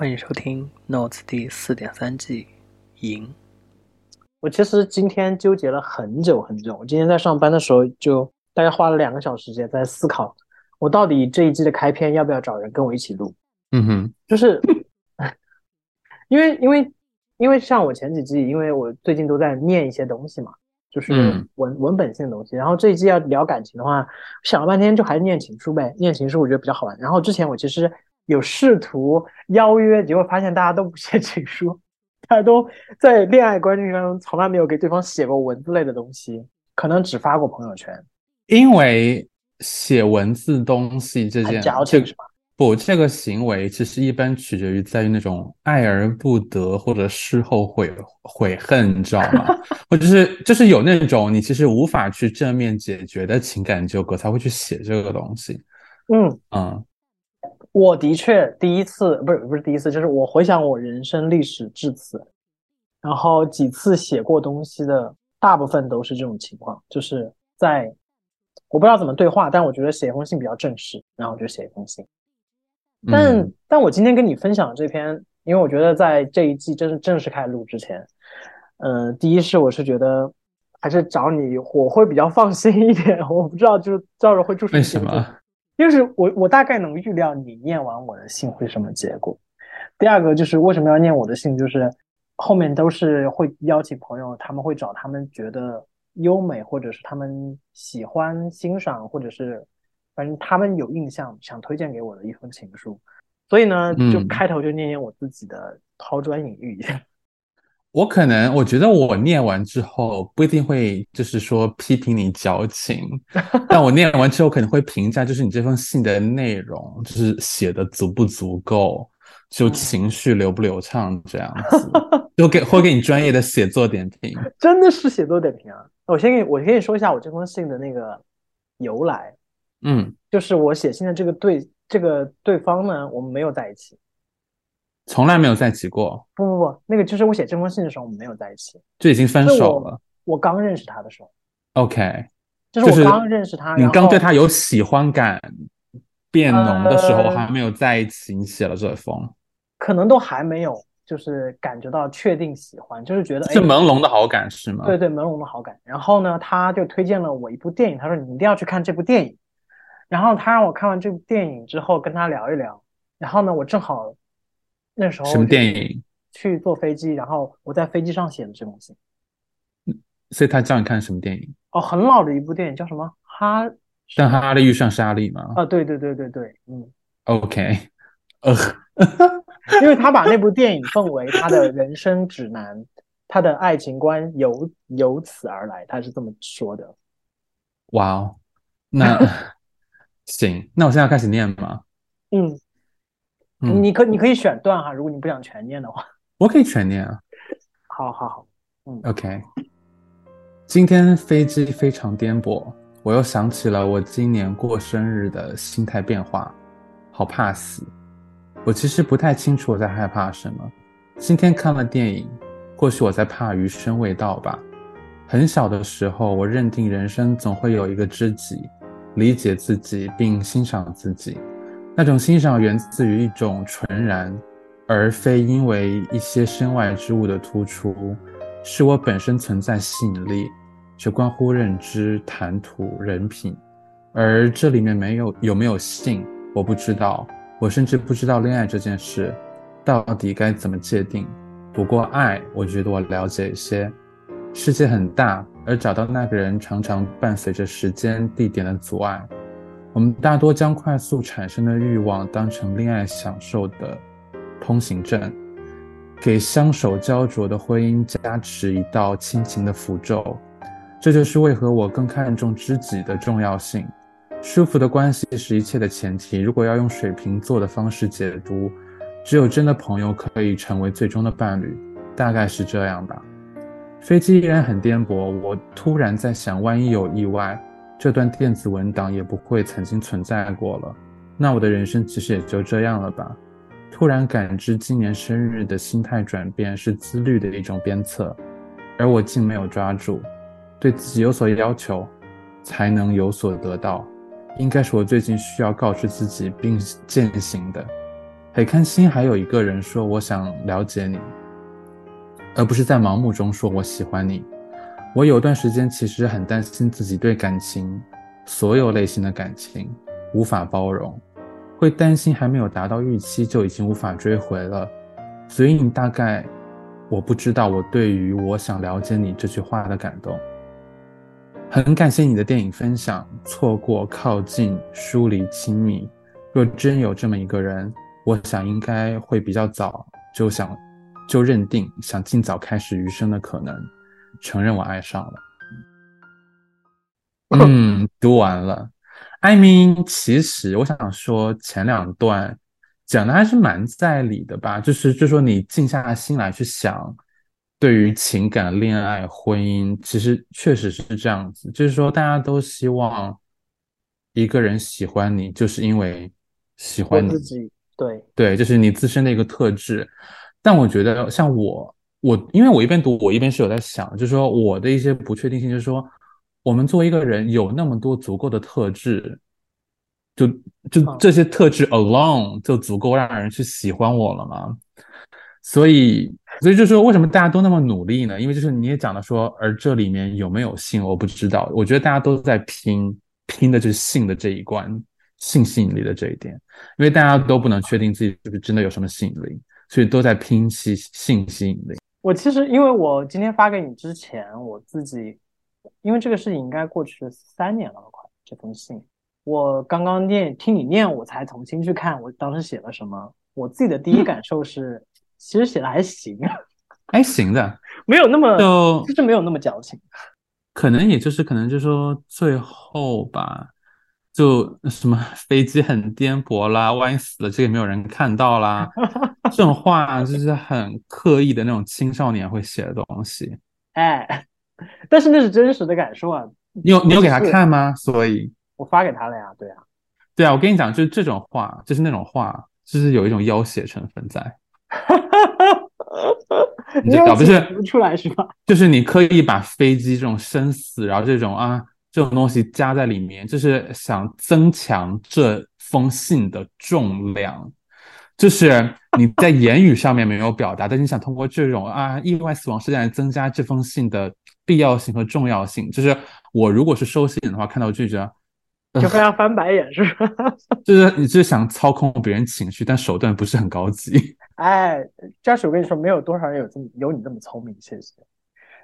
欢迎收听《Notes》第四点三季，赢。我其实今天纠结了很久很久。我今天在上班的时候，就大概花了两个小时时间在思考，我到底这一季的开篇要不要找人跟我一起录？嗯哼，就是 因为因为因为像我前几季，因为我最近都在念一些东西嘛，就是嗯文文本性的东西。然后这一季要聊感情的话，想了半天就还是念情书呗，念情书我觉得比较好玩。然后之前我其实有试图邀约，结果发现大家都不写情书，大家都在恋爱关系当中从来没有给对方写过文字类的东西，可能只发过朋友圈，因为写文字东西这件这矫情是吧？不，这个行为其实一般取决于在于那种爱而不得或者事后悔悔恨，你知道吗？或者是就是有那种你其实无法去正面解决的情感纠葛，才会去写这个东西。嗯，嗯我的确第一次不是不是第一次，就是我回想我人生历史至此，然后几次写过东西的，大部分都是这种情况，就是在我不知道怎么对话，但我觉得写一封信比较正式，然后我就写一封信。但、嗯但我今天跟你分享这篇，因为我觉得在这一季正正式开录之前，嗯、第一是我是觉得还是找你我会比较放心一点，我不知道就是到时候会出什为么结果什么？因为是我我大概能预料你念完我的信会什么结果。第二个就是为什么要念我的信，就是后面都是会邀请朋友，他们会找他们觉得优美，或者是他们喜欢欣赏，或者是反正他们有印象想推荐给我的一封情书。所以呢，就嗯开头就念念我自己的抛砖引玉一下。我可能我觉得我念完之后不一定会就是说批评你矫情，但我念完之后可能会评价就是你这封信的内容，就是写的足不足够，就嗯情绪流不流畅这样子，就给会给你专业的写作点评。真的是写作点评啊！我先给你，我给你说一下我这封信的那个由来。嗯，就是我写信的这个对这个对方呢，我们没有在一起。从来没有在一起过，不不不，那个就是我写这封信的时候，我们没有在一起。就已经分手了。我刚认识他的时候，OK，就是我刚认识他，你刚对他有喜欢感变浓的时候，呃还没有在一起，你写了这封，可能都还没有，就是感觉到确定喜欢，就是觉得哎是，朦胧的好感是吗？对对，朦胧的好感。然后呢，他就推荐了我一部电影，他说你一定要去看这部电影。然后他让我看完这部电影之后跟他聊一聊。然后呢，我正好那时候什么电影？去坐飞机，然后我在飞机上写的这封信。所以他叫你看什么电影？哦，很老的一部电影，叫什么？哈但哈利遇上莎莉吗啊，对对对对对，嗯，？OK，呃，因为他把那部电影奉为他的人生指南，他的爱情观由由此而来，他是这么说的。哇哦，那 行，那我现在要开始念吗？嗯，嗯，你可你可以选段哈，如果你不想全念的话。我可以全念啊。好好好，嗯 OK，今天飞机非常颠簸，我又想起了我今年过生日的心态变化，好怕死。我其实不太清楚我在害怕什么。今天看了电影，或许我在怕余生未到吧。很小的时候，我认定人生总会有一个知己，理解自己并欣赏自己。那种欣赏源自于一种纯然，而非因为一些身外之物的突出，是我本身存在吸引力，这关乎认知、谈吐、人品。而这里面没有有没有性，我不知道，我甚至不知道恋爱这件事到底该怎么界定。不过爱，我觉得我了解一些。世界很大，而找到那个人常常伴随着时间、地点的阻碍。我们大多将快速产生的欲望当成恋爱享受的通行证，给相守焦灼的婚姻加持一道亲情的符咒。这就是为何我更看重知己的重要性。舒服的关系是一切的前提。如果要用水瓶座的方式解读，只有真的朋友可以成为最终的伴侣，大概是这样吧。飞机依然很颠簸，我突然在想，万一有意外，这段电子文档也不会曾经存在过了。那我的人生其实也就这样了吧。突然感知今年生日的心态转变是自律的一种鞭策，而我竟没有抓住。对自己有所要求，才能有所得到，应该是我最近需要告知自己并践行的。很开心，还有一个人说我想了解你，而不是在盲目中说我喜欢你。我有段时间其实很担心自己对感情，所有类型的感情无法包容，会担心还没有达到预期就已经无法追回了。所以你大概我不知道我对于我想了解你这句话的感动。很感谢你的电影分享，错过、靠近、疏离、亲密。若真有这么一个人。我想应该会比较早就想就认定想尽早开始余生的可能，承认我爱上了。嗯，读完了。I mean，其实我想说前两段讲的还是蛮在理的吧，就是就说你静下心来去想，对于情感、恋爱、婚姻，其实确实是这样子，就是说大家都希望一个人喜欢你，就是因为喜欢你自己。对对，就是你自身的一个特质，但我觉得像我，我因为我一边读，我一边是有在想，就是说我的一些不确定性，就是说我们作为一个人有那么多足够的特质，就就这些特质 alone 就足够让人去喜欢我了吗？所以，所以就是说为什么大家都那么努力呢？因为就是你也讲了说，而这里面有没有性，我不知道。我觉得大家都在拼，拼的就是性的这一关。性吸引力的这一点，因为大家都不能确定自己是不是真的有什么吸引力，所以都在拼吸性吸引力。我其实因为我今天发给你之前，我自己因为这个事情应该过去三年了，快这封信，我刚刚念听你念，我才重新去看我当时写了什么。我自己的第一感受是，其实写的还行，还行的，没有那么就其实没有那么矫情，可能也就是可能就是说最后吧。就什么飞机很颠簸啦，万一死了，这个没有人看到啦。这种话就是很刻意的那种青少年会写的东西。哎，但是那是真实的感受啊。你有你有给他看吗？所以，我发给他了呀。对啊，对啊，我跟你讲，就是这种话，就是那种话，就是有一种要挟成分在。你搞不是不出来是吧？就是你刻意把飞机这种生死，然后这种啊。这种东西加在里面，就是想增强这封信的重量。就是你在言语上面没有表达，但你想通过这种啊意外死亡事件来增加这封信的必要性和重要性。就是我如果是收信的话，看到拒绝，就非常翻白眼，是吧？就是你就是想操控别人情绪，但手段不是很高级。哎，嘉许，我跟你说，没有多少人有这么有你这么聪明，谢谢。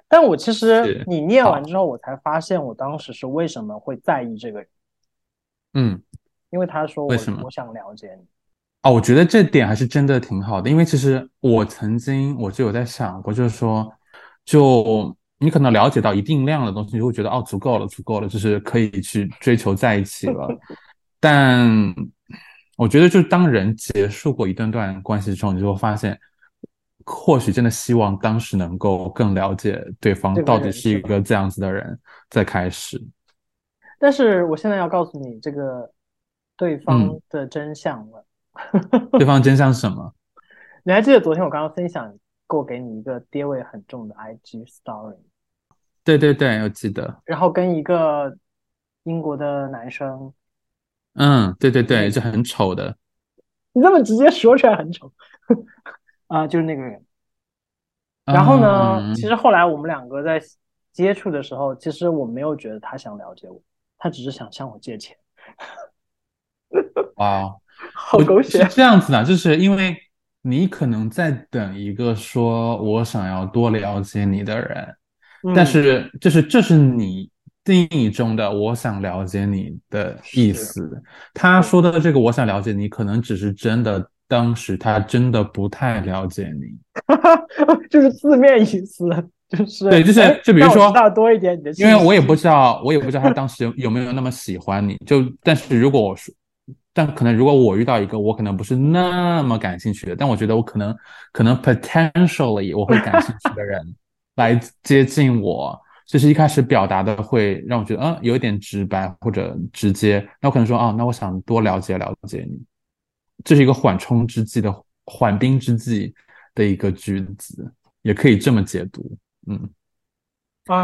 但我其实你念完之后，我才发现我当时是为什么会在意这个人。嗯，因为他说为什么我想了解你。哦，我觉得这点还是真的挺好的，因为其实我曾经我就有在想过，就是说，就你可能了解到一定量的东西，你会觉得哦，足够了，足够了，就是可以去追求在一起了。但我觉得，就是当人结束过一段段关系之后，你就会发现。或许真的希望当时能够更了解对方到底是一个这样子的人，再开始。但是我现在要告诉你这个对方的真相了。对方真相是什么？你还记得昨天我刚刚分享过给你一个爹味很重的 IG story？对对对，我记得。然后跟一个英国的男生。嗯，对对对，就很丑的。你这么直接说出来很丑。啊，就是那个人。然后呢，其实后来我们两个在接触的时候，其实我没有觉得他想了解我，他只是想向我借钱。哇，好狗血！是这样子的，就是因为你可能在等一个说我想要多了解你的人，但是就是这是你定义中的我想了解你的意思。他说的这个我想了解你，可能只是真的。当时他真的不太了解你，就是字面意思，就是对，就是就比如说多一点你的，因为我也不知道，我也不知道他当时有有没有那么喜欢你，就但是如果我说，但可能如果我遇到一个我可能不是那么感兴趣的，但我觉得我可能可能 potentially 我会感兴趣的人 来接近我，就是一开始表达的会让我觉得嗯有一点直白或者直接，那我可能说啊，那我想多了解了解你。这是一个缓冲之计的缓兵之计的一个句子，也可以这么解读。嗯，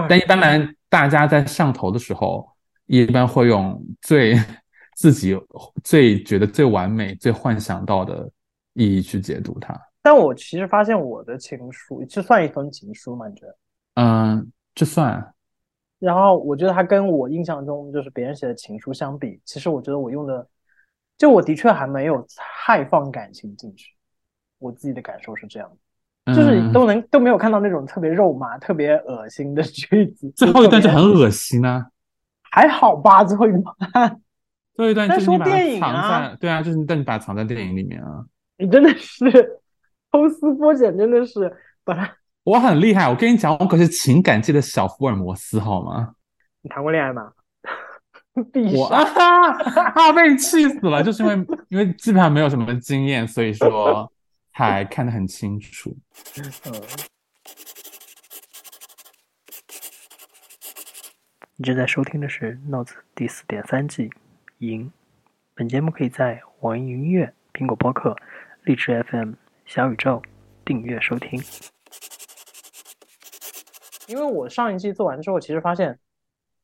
但一般来，大家在上头的时候，一般会用最自己最觉得最完美、最幻想到的意义去解读它。但我其实发现我的情书，这算一封情书吗？你觉得？嗯，这算。然后我觉得它跟我印象中就是别人写的情书相比，其实我觉得我用的，就我的确还没有太放感情进去。我自己的感受是这样的，就是都能都没有看到那种特别肉麻、特别恶心的句子。最后一段就很恶心啊！还好吧，最后一段。最后一段就是你把它藏在，对啊，就是但你把它藏在电影里面啊。你真的是抽丝剥茧，真的是把它。我很厉害，我跟你讲，我可是情感界的小福尔摩斯，好吗？你谈过恋爱吗？我 啊，被你气死了，就是因为因为基本上没有什么经验，所以说。还看得很清楚。嗯。你正在收听的是《Notes》第四点三季《赢》。本节目可以在网易云音乐、苹果播客、荔枝 FM、小宇宙订阅收听。因为我上一季做完之后，其实发现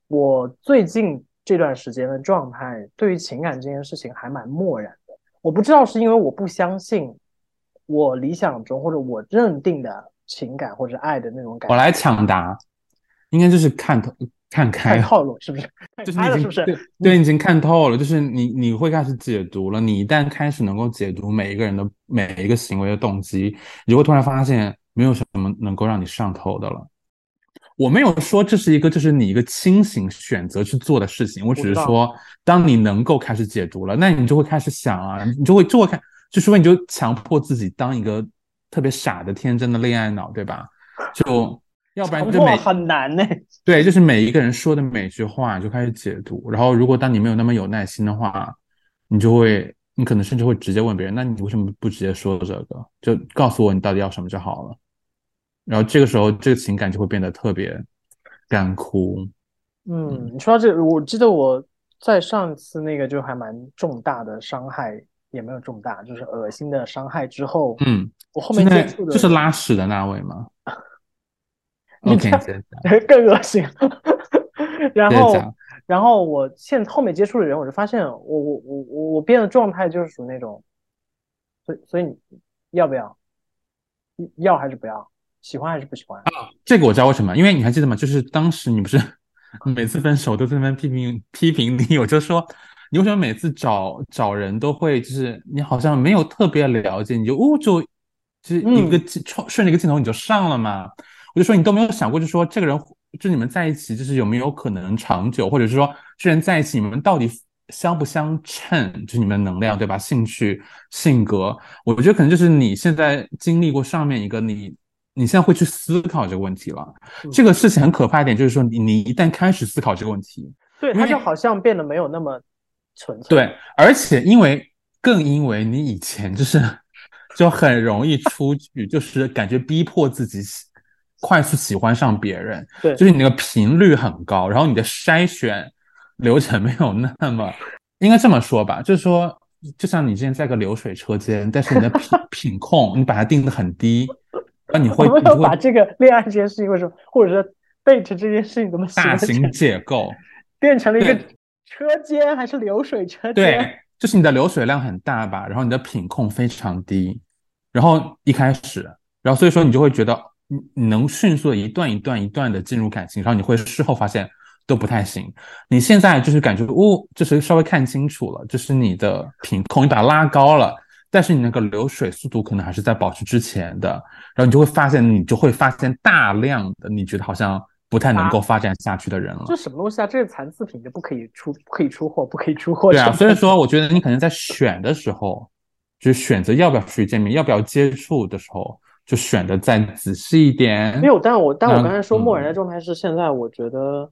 我最近这段时间的状态，对于情感这件事情还蛮漠然的。我不知道是因为我不相信。我理想中或者我认定的情感或者爱的那种感觉，我来抢答，应该就是看透看开套路，是不是？就是你已经对对，已经看透了，就是你你会开始解读了。你一旦开始能够解读每一个人的每一个行为的动机，你会突然发现没有什么能够让你上头的了。我没有说这是一个就是你一个清醒选择去做的事情，我只是说，当你能够开始解读了，那你就会开始想啊，你就会就会看。就是说，你就强迫自己当一个特别傻的、天真的恋爱脑，对吧？就 要不然就每很难呢。对，就是每一个人说的每句话就开始解读，然后如果当你没有那么有耐心的话，你就会，你可能甚至会直接问别人：“那你为什么不直接说这个？就告诉我你到底要什么就好了。”然后这个时候，这个情感就会变得特别干枯。嗯，你说到这，我记得我在上次那个就还蛮重大的伤害。也没有重大，就是恶心的伤害之后，嗯，我后面接触的就是拉屎的那位吗 更恶心。然后，然后我现后面接触的人，我就发现，我我我我我变的状态就是属于那种，所以所以你要不要？要还是不要？喜欢还是不喜欢？啊，这个我知道为什么，因为你还记得吗？就是当时你不是 每次分手都在那边批评批评你，我就说。你为什么每次找找人都会就是你好像没有特别了解，你就哦就就是一个镜顺着一个镜头你就上了嘛？我就说你都没有想过，就说这个人就你们在一起就是有没有可能长久，或者是说这人在一起你们到底相不相称？就是你们的能量对吧？兴趣、性格，我觉得可能就是你现在经历过上面一个你你现在会去思考这个问题了。这个事情很可怕一点就是说你你一旦开始思考这个问题，对它就好像变得没有那么纯粹。对，而且因为更因为你以前就是就很容易出去，就是感觉逼迫自己快速喜欢上别人，对，就是你那个频率很高，然后你的筛选流程没有那么，应该这么说吧，就是说，就像你之前在个流水车间，但是你的品 品控你把它定的很低，那你会没有把这个恋爱这件事情，为什么，或者说 date 这件事情怎么大型解构变成了一个。车间还是流水车间？对，就是你的流水量很大吧，然后你的品控非常低，然后一开始，然后所以说你就会觉得你你能迅速的一段一段一段的进入感情，然后你会事后发现都不太行。你现在就是感觉哦，就是稍微看清楚了，就是你的品控你把它拉高了，但是你那个流水速度可能还是在保持之前的，然后你就会发现你就会发现大量的你觉得好像。不太能够发展下去的人了。这什么东西啊？这是残次品，就不可以出，不可以出货，不可以出货。对啊，所以说我觉得你可能在选的时候，就是选择要不要去见面，要不要接触的时候，就选的再仔细一点。没有，但我但我刚才说漠然的状态是现在，我觉得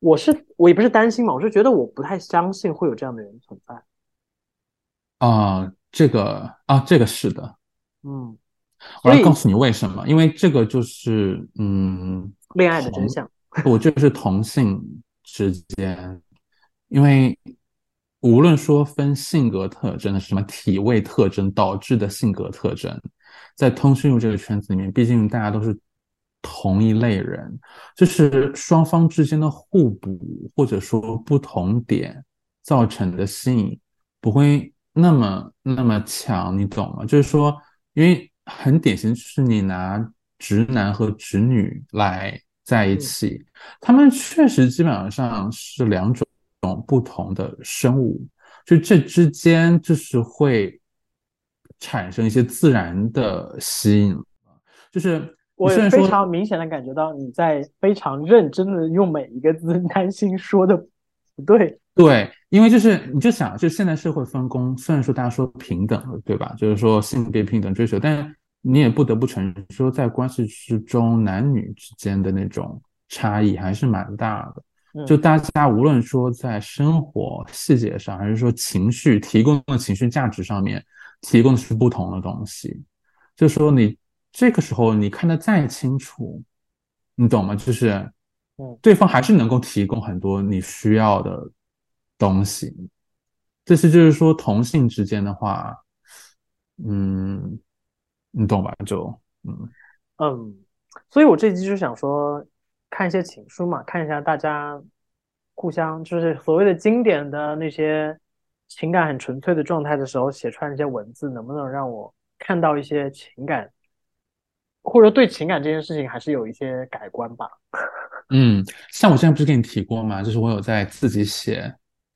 我是我也不是担心嘛，我是觉得我不太相信会有这样的人存在。啊，这个啊，这个是的，嗯。我要告诉你为什么？因为这个就是嗯，恋爱的真相。我就是同性之间，因为无论说分性格特征的什么体位特征导致的性格特征，在通讯录这个圈子里面，毕竟大家都是同一类人，就是双方之间的互补或者说不同点造成的吸引，不会那么那么强，你懂吗？就是说，因为很典型，就是你拿直男和直女来在一起，他们确实基本上是两种不同的生物，就这之间就是会产生一些自然的吸引，就是我非常明显的感觉到你在非常认真的用每一个字，担心说的不对。对，因为就是你就想，就现在社会分工，虽然说大家说平等了，对吧？就是说性别平等追求，但是你也不得不承认，说在关系之中，男女之间的那种差异还是蛮大的。嗯就大家无论说在生活细节上，还是说情绪提供的情绪价值上面，提供的是不同的东西。就说你这个时候你看得再清楚，你懂吗？就是嗯，对方还是能够提供很多你需要的东西。这是就是说同性之间的话，嗯，你懂吧？就嗯。嗯，所以我这期就想说，看一些情书嘛，看一下大家互相就是所谓的经典的那些情感很纯粹的状态的时候写出来那些文字，能不能让我看到一些情感，或者对情感这件事情还是有一些改观吧。嗯，像我之前不是跟你提过吗？就是我有在自己写，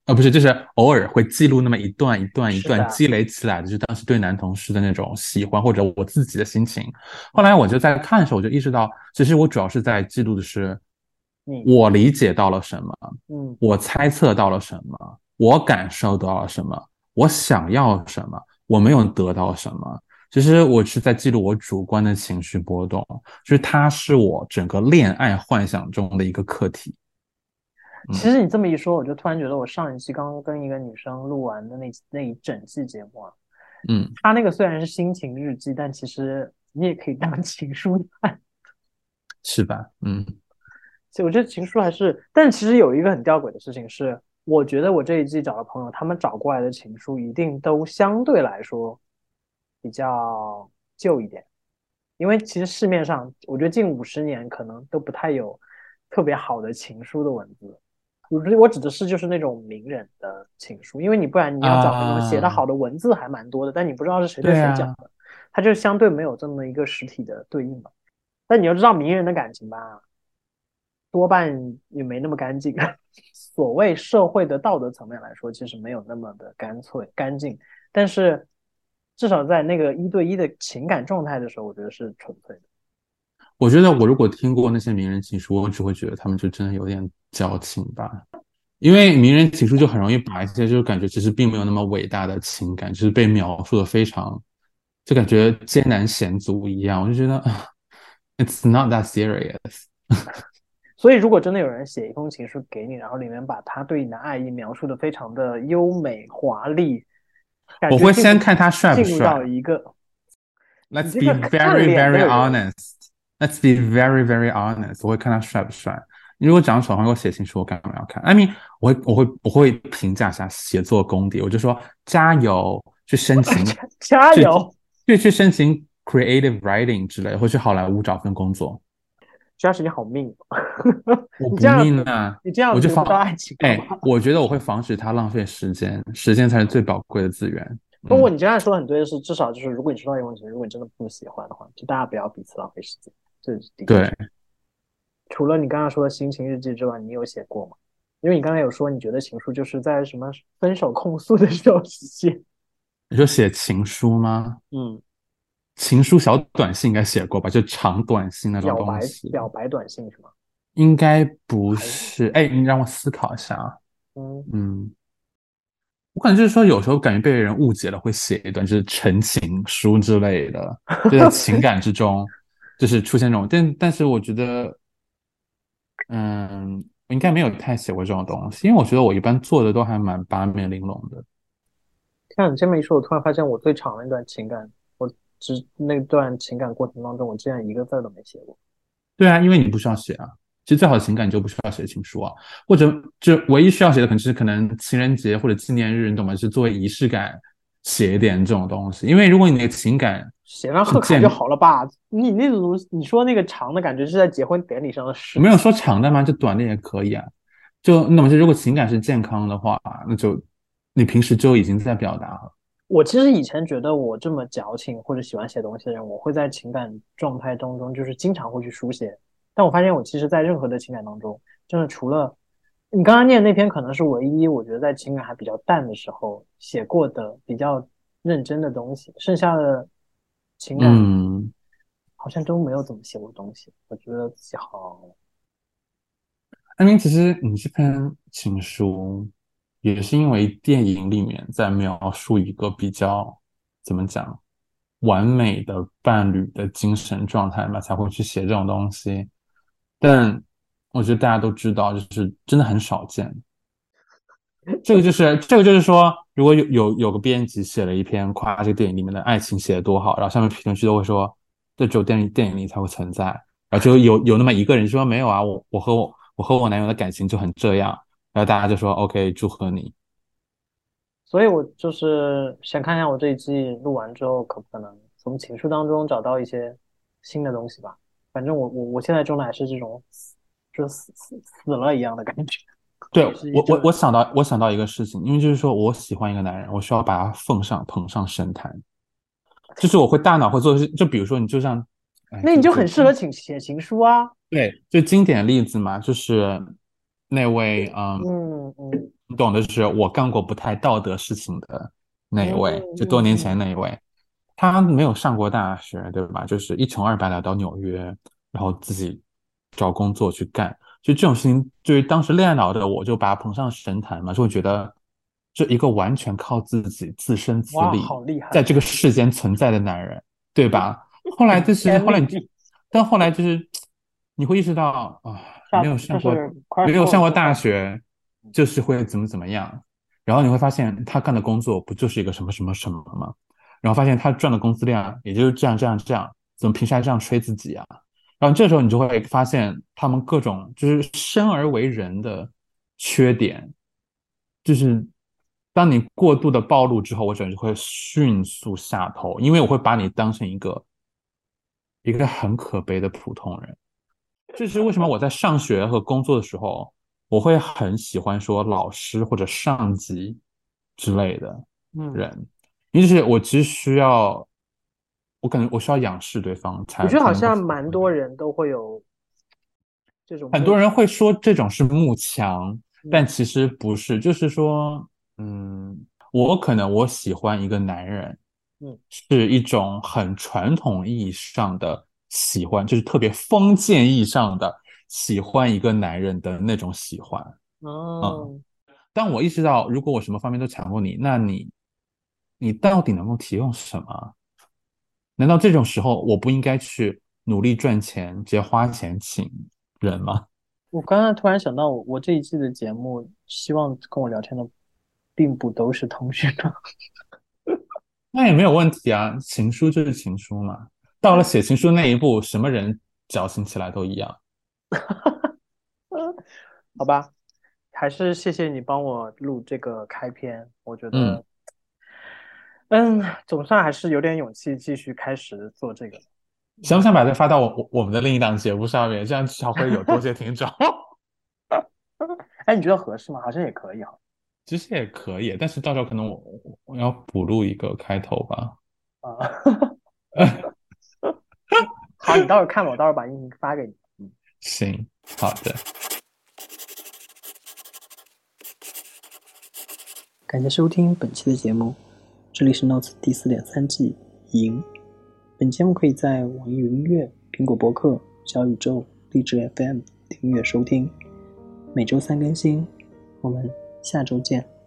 呃，不是，就是偶尔会记录那么一段一段一段积累起来的，就当时对男同事的那种喜欢或者我自己的心情。后来我就在看的时候，我就意识到，其实我主要是在记录的是你我理解到了什么，嗯我猜测到了什么，我感受到了什么，我想要什么，我没有得到什么。其实我是在记录我主观的情绪波动，就是它是我整个恋爱幻想中的一个课题。嗯其实你这么一说，我就突然觉得我上一期刚刚跟一个女生录完的那那一整期节目啊，嗯，她那个虽然是心情日记，但其实你也可以当 情书看。是吧？嗯所以我觉得情书还是，但其实有一个很吊诡的事情是，我觉得我这一季找的朋友，他们找过来的情书一定都相对来说比较旧一点，因为其实市面上，我觉得近五十年可能都不太有特别好的情书的文字。我指我指的是就是那种名人的情书，因为你不然你要找那种写的好的文字还蛮多的，但你不知道是谁对谁讲的，它就相对没有这么一个实体的对应嘛。但你要知道名人的感情吧，多半也没那么干净。所谓社会的道德层面来说，其实没有那么的干脆干净，但是至少在那个一对一的情感状态的时候，我觉得是纯粹的。我觉得我如果听过那些名人情书，我只会觉得他们就真的有点矫情吧。因为名人情书就很容易把一些就是感觉其实并没有那么伟大的情感，就是被描述的非常，就感觉艰难险阻一样。我就觉得啊，It's not that serious。所以，如果真的有人写一封情书给你，然后里面把他对你的爱意描述的非常的优美华丽，感我会先看他帅不进入到帅。一个 Let's be very very honest. Let's be very very honest. 我会看他帅不帅。你如果长得丑的话，给我写情书，我干嘛要看？I mean，我会我会我会评价一下写作功底，我就说加油，去申请 加油。去去申请 creative writing 之类的，或去好莱坞找份工作。主要是你好命，我不命啊！你这样我就防得不到爱情哎，我觉得我会防止他浪费时间，时间才是最宝贵的资源。嗯不过你刚才说的很对的是，至少就是如果你知道一封情，如果你真的不喜欢的话，就大家不要彼此浪费时间。这是第一。对，除了你刚刚说的心情日记之外，你有写过吗？因为你刚才有说你觉得情书就是在什么分手控诉的时候写。你说写情书吗？嗯，情书小短信应该写过吧？就长短信那种表白东西，表白短信是吗？应该不是。哎，你让我思考一下啊。嗯，嗯，我感觉就是说，有时候感觉被人误解了，会写一段就是陈情书之类的，就在 情感之中，就是出现这种。但但是我觉得，嗯，我应该没有太写过这种东西，因为我觉得我一般做的都还蛮八面玲珑的。像你这么一说，我突然发现我最长的一段情感，我只那段情感过程当中，我竟然一个字儿都没写过。对啊，因为你不需要写啊。其实最好的情感你就不需要写情书啊，或者就唯一需要写的可能是可能情人节或者纪念日，你懂吗？是作为仪式感写一点这种东西。因为如果你的情感写张贺卡就好了吧？你那种你说那个长的感觉是在结婚典礼上的事，没有说长的吗？就短的也可以啊。就那么就如果情感是健康的话，那就你平时就已经在表达了。我其实以前觉得我这么矫情或者喜欢写东西的人，我会在情感状态当中就是经常会去书写。但我发现我其实，在任何的情感当中，真的除了你刚刚念那篇，可能是唯一我觉得在情感还比较淡的时候写过的比较认真的东西。剩下的情感，嗯，好像都没有怎么写过东西。我觉得自己好。安明，其实你这篇情书。也是因为电影里面在描述一个比较怎么讲完美的伴侣的精神状态嘛，才会去写这种东西。但我觉得大家都知道，就是真的很少见。这个就是这个就是说，如果有有有个编辑写了一篇夸这个电影里面的爱情写的多好，然后下面评论区都会说，这只有电影电影里才会存在。然后就有有那么一个人说没有啊，我我和我我和我男友的感情就很这样。然后大家就说 OK，祝贺你。所以我就是想看一下我这一季录完之后，可不可能从情书当中找到一些新的东西吧。反正我我我现在状态是这种，就死死死了一样的感觉。对我我我想到我想到一个事情，因为就是说我喜欢一个男人，我需要把他奉上捧上神坛，就是我会大脑会做，就比如说你就像，那你就很适合请写情书啊。对，就经典例子嘛，就是。那位，嗯嗯嗯，你懂的，就是我干过不太道德事情的那一位，就多年前那一位，他没有上过大学，对吧？就是一穷二白来到纽约，然后自己找工作去干，就这种事情，对于当时恋爱脑的我，就把他捧上神坛嘛，就会觉得这一个完全靠自己自身自立，好厉害，在这个世间存在的男人，对吧？后来就是，后来你，但后来就是，你会意识到啊。没有上过，没有上过大学，就是会怎么怎么样。然后你会发现他干的工作不就是一个什么什么什么吗？然后发现他赚的工资量也就是这样这样这样，怎么平时还这样吹自己啊？然后这时候你就会发现他们各种就是生而为人的缺点，就是当你过度的暴露之后，我整个就会迅速下头，因为我会把你当成一个一个很可悲的普通人。这是为什么？我在上学和工作的时候，我会很喜欢说老师或者上级之类的人，因为是我其实需要，我感觉我需要仰视对方才。我觉得好像蛮多人都会有这种，很多人会说这种是慕强，但其实不是，就是说，嗯，我可能我喜欢一个男人，嗯，是一种很传统意义上的。喜欢就是特别封建意义上的喜欢一个男人的那种喜欢，嗯，当我意识到如果我什么方面都强过你，那你你到底能够提供什么？难道这种时候我不应该去努力赚钱，直接花钱请人吗？我刚刚突然想到，我这一季的节目，希望跟我聊天的并不都是同学呢。那也没有问题啊，情书就是情书嘛。到了写情书那一步，什么人矫情起来都一样。好吧，还是谢谢你帮我录这个开篇。我觉得，嗯，总算还是有点勇气继续开始做这个。想不想把它发到我我们的另一档节目上面？这样至少会有多些听众。哎，你觉得合适吗？好像也可以哈。其实也可以，但是到时候可能我我要补录一个开头吧。啊。好，你到时候看吧，我到时候把音频发给你。嗯，行，好的。感谢收听本期的节目，这里是 Notes 第四点三季赢。本节目可以在网易云音乐、苹果播客、小宇宙、荔枝 FM 订阅收听，每周三更新。我们下周见。